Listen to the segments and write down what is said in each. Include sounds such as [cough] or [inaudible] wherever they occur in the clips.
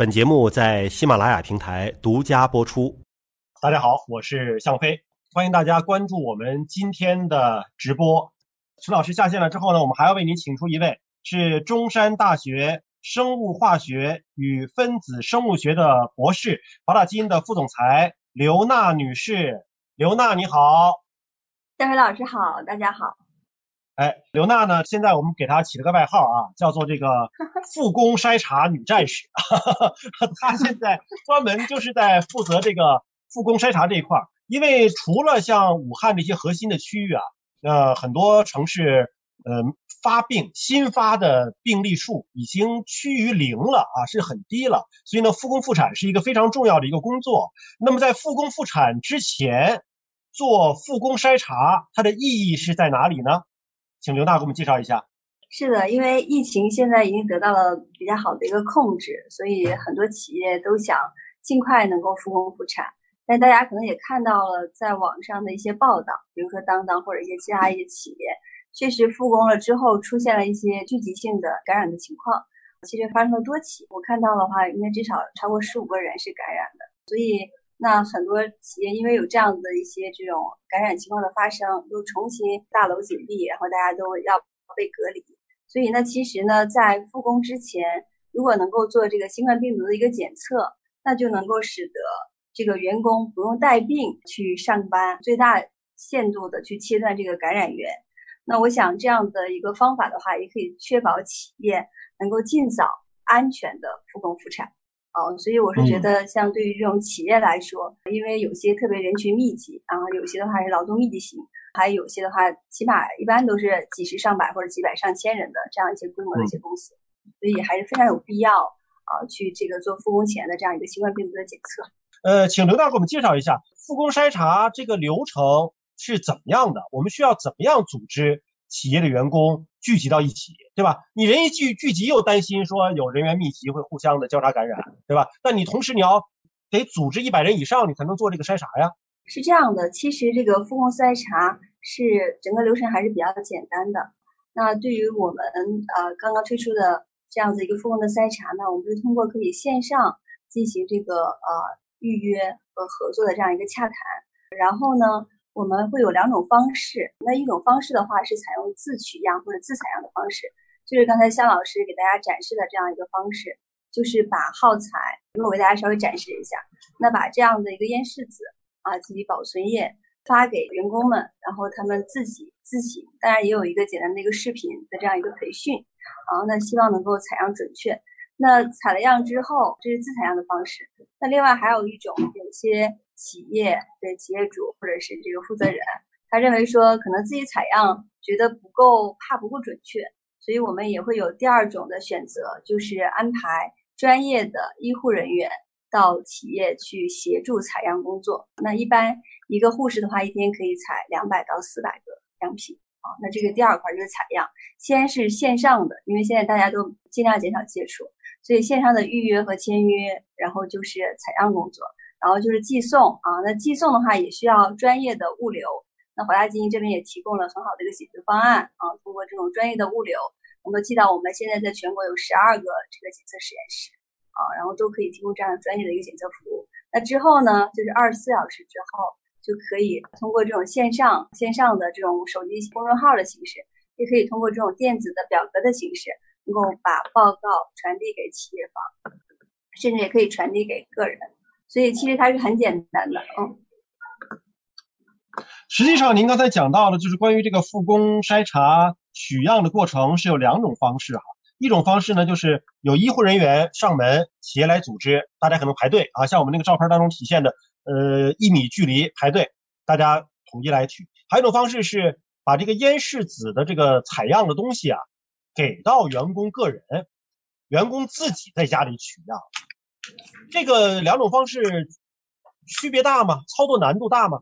本节目在喜马拉雅平台独家播出。大家好，我是向飞，欢迎大家关注我们今天的直播。陈老师下线了之后呢，我们还要为您请出一位是中山大学生物化学与分子生物学的博士，华大基因的副总裁刘娜女士。刘娜你好，向飞老师好，大家好。哎，刘娜呢？现在我们给她起了个外号啊，叫做这个 [laughs] 复工筛查女战士。[laughs] 她现在 [laughs] 专门就是在负责这个复工筛查这一块儿。因为除了像武汉这些核心的区域啊，呃，很多城市呃发病新发的病例数已经趋于零了啊，是很低了。所以呢，复工复产是一个非常重要的一个工作。那么在复工复产之前做复工筛查，它的意义是在哪里呢？请刘娜给我们介绍一下。是的，因为疫情现在已经得到了比较好的一个控制，所以很多企业都想尽快能够复工复产。但大家可能也看到了在网上的一些报道，比如说当当或者一些其他一些企业，确实复工了之后出现了一些聚集性的感染的情况，其实发生了多起。我看到的话，应该至少超过十五个人是感染的，所以。那很多企业因为有这样的一些这种感染情况的发生，又重新大楼紧闭，然后大家都要被隔离。所以呢，其实呢，在复工之前，如果能够做这个新冠病毒的一个检测，那就能够使得这个员工不用带病去上班，最大限度的去切断这个感染源。那我想这样的一个方法的话，也可以确保企业能够尽早安全的复工复产。哦，所以我是觉得，像对于这种企业来说，因为有些特别人群密集，然后有些的话是劳动密集型，还有些的话，起码一般都是几十上百或者几百上千人的这样一些规模的一些公司，所以还是非常有必要啊，去这个做复工前的这样一个新冠病毒的检测。呃，请刘大给我们介绍一下复工筛查这个流程是怎么样的？我们需要怎么样组织企业的员工？聚集到一起，对吧？你人一聚聚集，又担心说有人员密集会互相的交叉感染，对吧？那你同时你要得组织一百人以上，你才能做这个筛查呀。是这样的，其实这个复工筛查是整个流程还是比较简单的。那对于我们呃刚刚推出的这样子一个复工的筛查呢，我们是通过可以线上进行这个呃预约和合作的这样一个洽谈，然后呢。我们会有两种方式，那一种方式的话是采用自取样或者自采样的方式，就是刚才向老师给大家展示的这样一个方式，就是把耗材，我给大家稍微展示一下，那把这样的一个烟拭子啊及其保存液发给员工们，然后他们自己自行，当然也有一个简单的一个视频的这样一个培训，然后呢希望能够采样准确。那采了样之后，这是自采样的方式。那另外还有一种，有些企业的企业主或者是这个负责人，他认为说可能自己采样觉得不够，怕不够准确，所以我们也会有第二种的选择，就是安排专业的医护人员到企业去协助采样工作。那一般一个护士的话，一天可以采两百到四百个样品啊。那这个第二块就是采样，先是线上的，因为现在大家都尽量减少接触。所以线上的预约和签约，然后就是采样工作，然后就是寄送啊。那寄送的话也需要专业的物流。那华大基因这边也提供了很好的一个解决方案啊，通过这种专业的物流，能够寄到我们现在在全国有十二个这个检测实验室啊，然后都可以提供这样专业的一个检测服务。那之后呢，就是二十四小时之后就可以通过这种线上线上的这种手机公众号的形式，也可以通过这种电子的表格的形式。能够把报告传递给企业方，甚至也可以传递给个人，所以其实它是很简单的。嗯，实际上您刚才讲到的，就是关于这个复工筛查取样的过程是有两种方式哈。一种方式呢，就是有医护人员上门，企业来组织，大家可能排队啊，像我们那个照片当中体现的，呃，一米距离排队，大家统一来取。还有一种方式是把这个咽拭子的这个采样的东西啊。给到员工个人，员工自己在家里取样，这个两种方式区别大吗？操作难度大吗？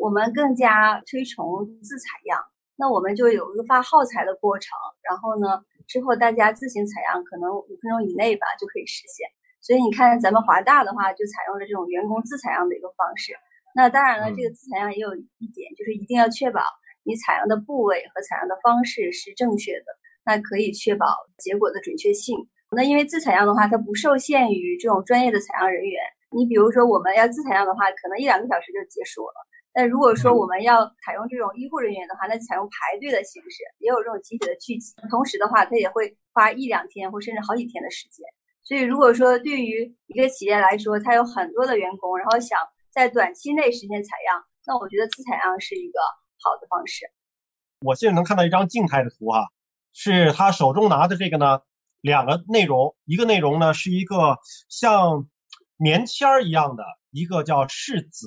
我们更加推崇自采样，那我们就有一个发耗材的过程，然后呢，之后大家自行采样，可能五分钟以内吧就可以实现。所以你看，咱们华大的话就采用了这种员工自采样的一个方式。那当然了，这个自采样也有一点，就是一定要确保你采样的部位和采样的方式是正确的。那可以确保结果的准确性那因为自采样的话，它不受限于这种专业的采样人员。你比如说我们要自采样的话，可能一两个小时就结束了。但如果说我们要采用这种医护人员的话，那采用排队的形式，也有这种集体的聚集。同时的话，它也会花一两天或甚至好几天的时间。所以如果说对于一个企业来说，它有很多的员工，然后想在短期内实现采样，那我觉得自采样是一个好的方式。我现在能看到一张静态的图哈，是他手中拿的这个呢，两个内容，一个内容呢是一个像棉签儿一样的一个叫试纸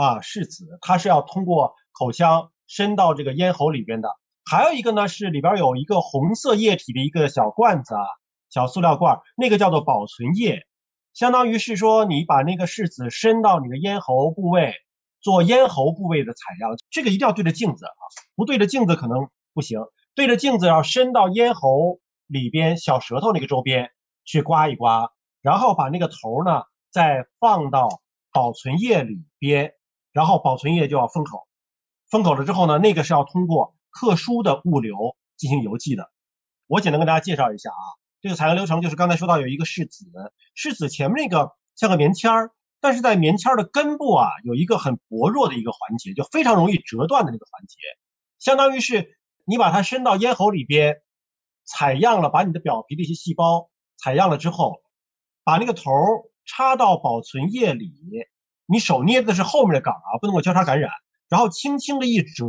啊，试纸，它是要通过口腔伸到这个咽喉里边的。还有一个呢是里边有一个红色液体的一个小罐子啊，小塑料罐，那个叫做保存液，相当于是说你把那个试纸伸到你的咽喉部位。做咽喉部位的采样，这个一定要对着镜子啊，不对着镜子可能不行。对着镜子要伸到咽喉里边小舌头那个周边去刮一刮，然后把那个头呢再放到保存液里边，然后保存液就要封口。封口了之后呢，那个是要通过特殊的物流进行邮寄的。我简单跟大家介绍一下啊，这个采样流程就是刚才说到有一个试纸，试纸前面那个像个棉签儿。但是在棉签儿的根部啊，有一个很薄弱的一个环节，就非常容易折断的那个环节，相当于是你把它伸到咽喉里边，采样了，把你的表皮的一些细胞采样了之后，把那个头儿插到保存液里，你手捏的是后面的杆啊，不能够交叉感染，然后轻轻的一折，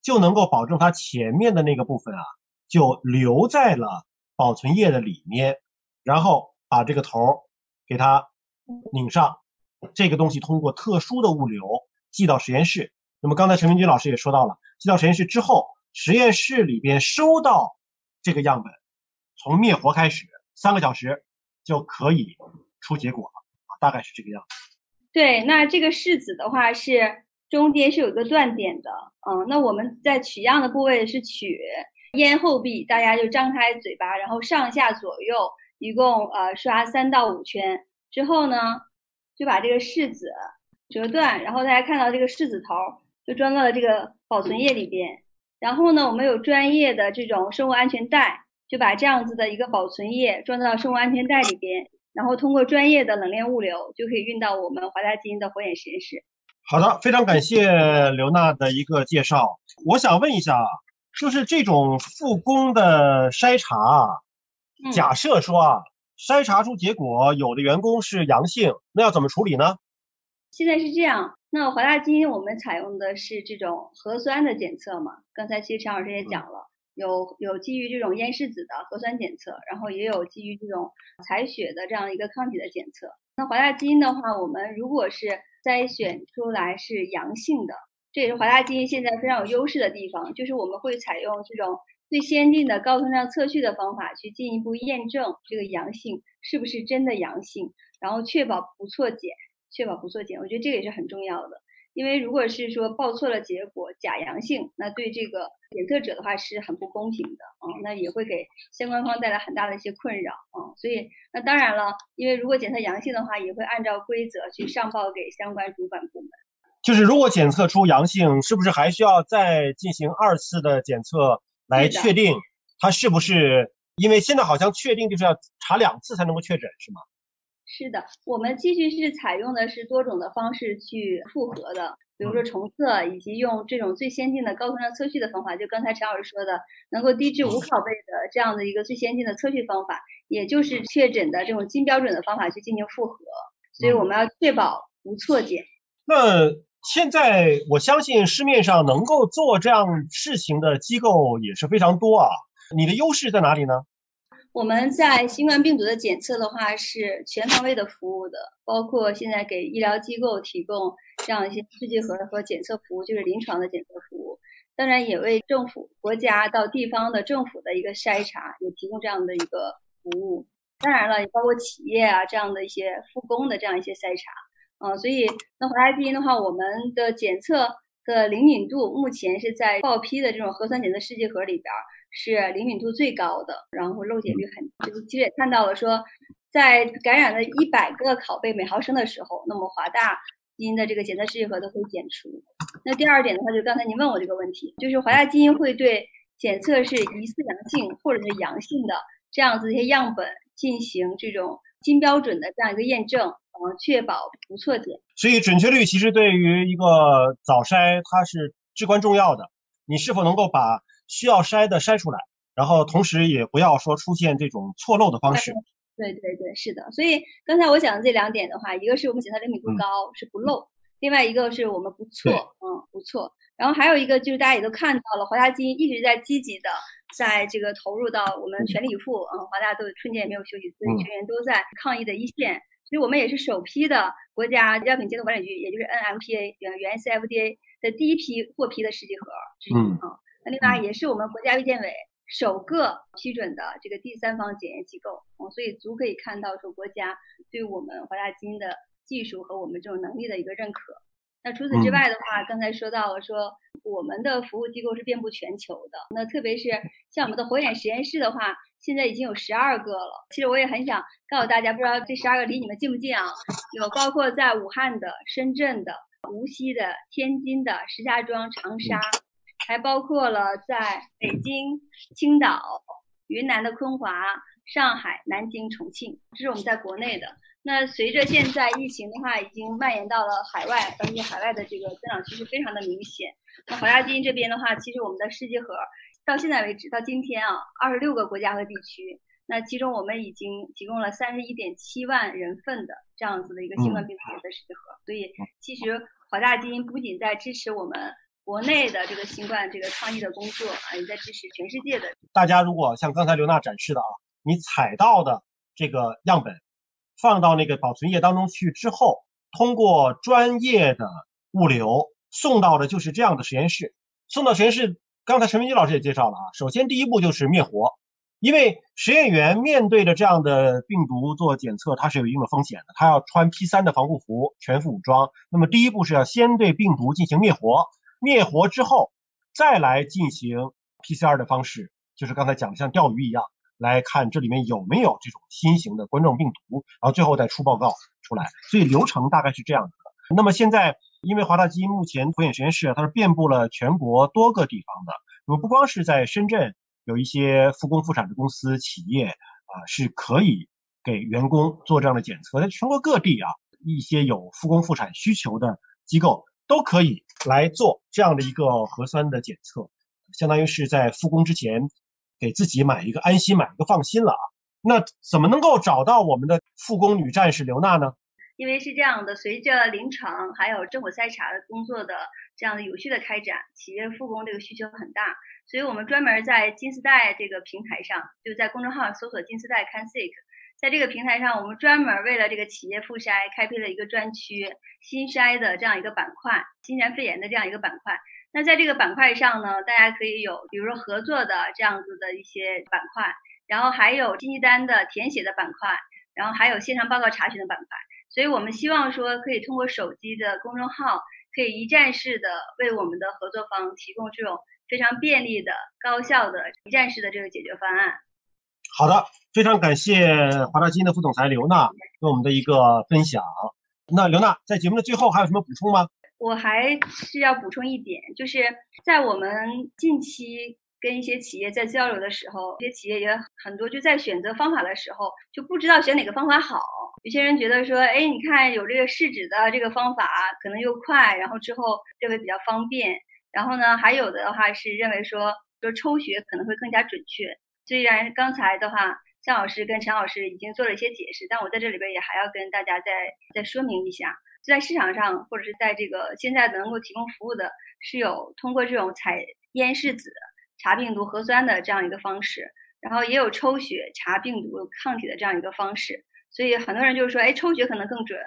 就能够保证它前面的那个部分啊，就留在了保存液的里面，然后把这个头给它拧上。这个东西通过特殊的物流寄到实验室。那么刚才陈明军老师也说到了，寄到实验室之后，实验室里边收到这个样本，从灭活开始，三个小时就可以出结果了啊，大概是这个样子。对，那这个试纸的话是中间是有一个断点的，嗯，那我们在取样的部位是取咽后壁，大家就张开嘴巴，然后上下左右一共呃刷三到五圈之后呢。就把这个柿子折断，然后大家看到这个柿子头就装到了这个保存液里边。然后呢，我们有专业的这种生物安全带，就把这样子的一个保存液装到生物安全带里边，然后通过专业的冷链物流，就可以运到我们华大基因的火眼实验室。好的，非常感谢刘娜的一个介绍。我想问一下啊，就是这种复工的筛查，假设说啊。筛查出结果，有的员工是阳性，那要怎么处理呢？现在是这样，那华大基因我们采用的是这种核酸的检测嘛？刚才其实陈老师也讲了，有有基于这种咽拭子的核酸检测，然后也有基于这种采血的这样一个抗体的检测。那华大基因的话，我们如果是筛选出来是阳性的，这也是华大基因现在非常有优势的地方，就是我们会采用这种。最先进的高通量测序的方法，去进一步验证这个阳性是不是真的阳性，然后确保不错检，确保不错检。我觉得这个也是很重要的，因为如果是说报错了结果假阳性，那对这个检测者的话是很不公平的啊，那也会给相关方带来很大的一些困扰啊。所以那当然了，因为如果检测阳性的话，也会按照规则去上报给相关主管部门。就是如果检测出阳性，是不是还需要再进行二次的检测？来确定它是不是，因为现在好像确定就是要查两次才能够确诊，是吗？是的，我们继续是采用的是多种的方式去复核的，比如说重测，以及用这种最先进的高通量测序的方法，就刚才陈老师说的，能够低至无拷贝的这样的一个最先进的测序方法，也就是确诊的这种金标准的方法去进行复核，所以我们要确保无错检。那。现在我相信市面上能够做这样事情的机构也是非常多啊。你的优势在哪里呢？我们在新冠病毒的检测的话是全方位的服务的，包括现在给医疗机构提供这样一些试剂盒和检测服务，就是临床的检测服务。当然也为政府、国家到地方的政府的一个筛查也提供这样的一个服务。当然了，也包括企业啊这样的一些复工的这样一些筛查。嗯，所以那华大基因的话，我们的检测的灵敏度目前是在报批的这种核酸检测试剂盒里边是灵敏度最高的，然后漏检率很，就是其实也看到了说，在感染了一百个拷贝每毫升的时候，那么华大基因的这个检测试剂盒都会检出。那第二点的话，就是刚才您问我这个问题，就是华大基因会对检测是疑似阳性或者是阳性的这样子一些样本进行这种金标准的这样一个验证，呃，确保不错检。所以准确率其实对于一个早筛它是至关重要的。你是否能够把需要筛的筛出来，然后同时也不要说出现这种错漏的方式。对对对，是的。所以刚才我讲的这两点的话，一个是我们检测灵敏度高，是不漏；另外一个是我们不错，嗯，不错。然后还有一个就是大家也都看到了，华大基因一直在积极的在这个投入到我们全力以赴，嗯，华大都春节也没有休息，所以全员都在抗疫的一线。所以我们也是首批的国家药品监督管理局，也就是 NMPA 原 CFDA 的第一批获批的试剂盒之一啊。那另外也是我们国家卫健委。首个批准的这个第三方检验机构，嗯，所以足可以看到说国家对我们华大基因的技术和我们这种能力的一个认可。那除此之外的话，刚才说到了说我们的服务机构是遍布全球的，那特别是像我们的火眼实验室的话，现在已经有十二个了。其实我也很想告诉大家，不知道这十二个离你们近不近啊？有包括在武汉的、深圳的、无锡的、天津的、石家庄、长沙。还包括了在北京、青岛、云南的昆华、上海、南京、重庆，这是我们在国内的。那随着现在疫情的话，已经蔓延到了海外，而且海外的这个增长趋势非常的明显。那华大基因这边的话，其实我们的试剂盒到现在为止，到今天啊，二十六个国家和地区，那其中我们已经提供了三十一点七万人份的这样子的一个新冠病毒的试剂盒。所以，其实华大基因不仅在支持我们。国内的这个新冠这个抗疫的工作啊，也在支持全世界的。大家如果像刚才刘娜展示的啊，你采到的这个样本放到那个保存液当中去之后，通过专业的物流送到的就是这样的实验室。送到实验室，刚才陈文基老师也介绍了啊，首先第一步就是灭活，因为实验员面对着这样的病毒做检测，它是有一定的风险的，他要穿 P 三的防护服，全副武装。那么第一步是要先对病毒进行灭活。灭活之后，再来进行 PCR 的方式，就是刚才讲的像钓鱼一样，来看这里面有没有这种新型的冠状病毒，然后最后再出报告出来。所以流程大概是这样子的。那么现在，因为华大基因目前火眼实验室它是遍布了全国多个地方的，那么不光是在深圳有一些复工复产的公司企业啊，是可以给员工做这样的检测，在全国各地啊，一些有复工复产需求的机构。都可以来做这样的一个核酸的检测，相当于是在复工之前给自己买一个安心、买一个放心了啊。那怎么能够找到我们的复工女战士刘娜呢？因为是这样的，随着临床还有政府筛查的工作的这样的有序的开展，企业复工这个需求很大，所以我们专门在金丝带这个平台上，就在公众号搜索“金丝带 CanSick”。在这个平台上，我们专门为了这个企业复筛开辟了一个专区，新筛的这样一个板块，新源肺炎的这样一个板块。那在这个板块上呢，大家可以有，比如说合作的这样子的一些板块，然后还有经济单的填写的板块，然后还有线上报告查询的板块。所以我们希望说，可以通过手机的公众号，可以一站式的为我们的合作方提供这种非常便利的、高效的一站式的这个解决方案。好的，非常感谢华大基因的副总裁刘娜给我们的一个分享。那刘娜在节目的最后还有什么补充吗？我还是要补充一点，就是在我们近期跟一些企业在交流的时候，一些企业也很多就在选择方法的时候就不知道选哪个方法好。有些人觉得说，哎，你看有这个试纸的这个方法可能又快，然后之后认为比较方便。然后呢，还有的话是认为说说抽血可能会更加准确。虽然刚才的话，向老师跟陈老师已经做了一些解释，但我在这里边也还要跟大家再再说明一下，在市场上或者是在这个现在能够提供服务的，是有通过这种采咽拭子查病毒核酸的这样一个方式，然后也有抽血查病毒抗体的这样一个方式。所以很多人就是说，哎，抽血可能更准，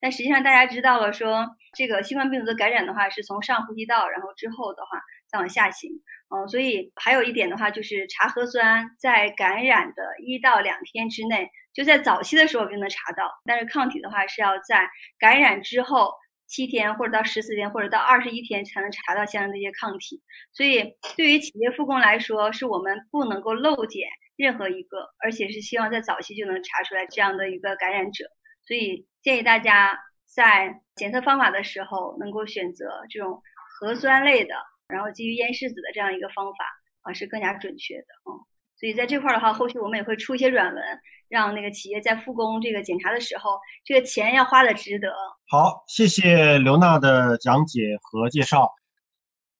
但实际上大家知道了，说这个新冠病毒的感染的话，是从上呼吸道，然后之后的话再往下行。嗯，所以还有一点的话，就是查核酸，在感染的一到两天之内，就在早期的时候就能查到。但是抗体的话，是要在感染之后七天，或者到十四天，或者到二十一天才能查到相应的一些抗体。所以对于企业复工来说，是我们不能够漏检任何一个，而且是希望在早期就能查出来这样的一个感染者。所以建议大家在检测方法的时候，能够选择这种核酸类的。然后基于烟拭子的这样一个方法啊是更加准确的啊。所以在这块的话，后续我们也会出一些软文，让那个企业在复工这个检查的时候，这个钱要花的值得。好，谢谢刘娜的讲解和介绍。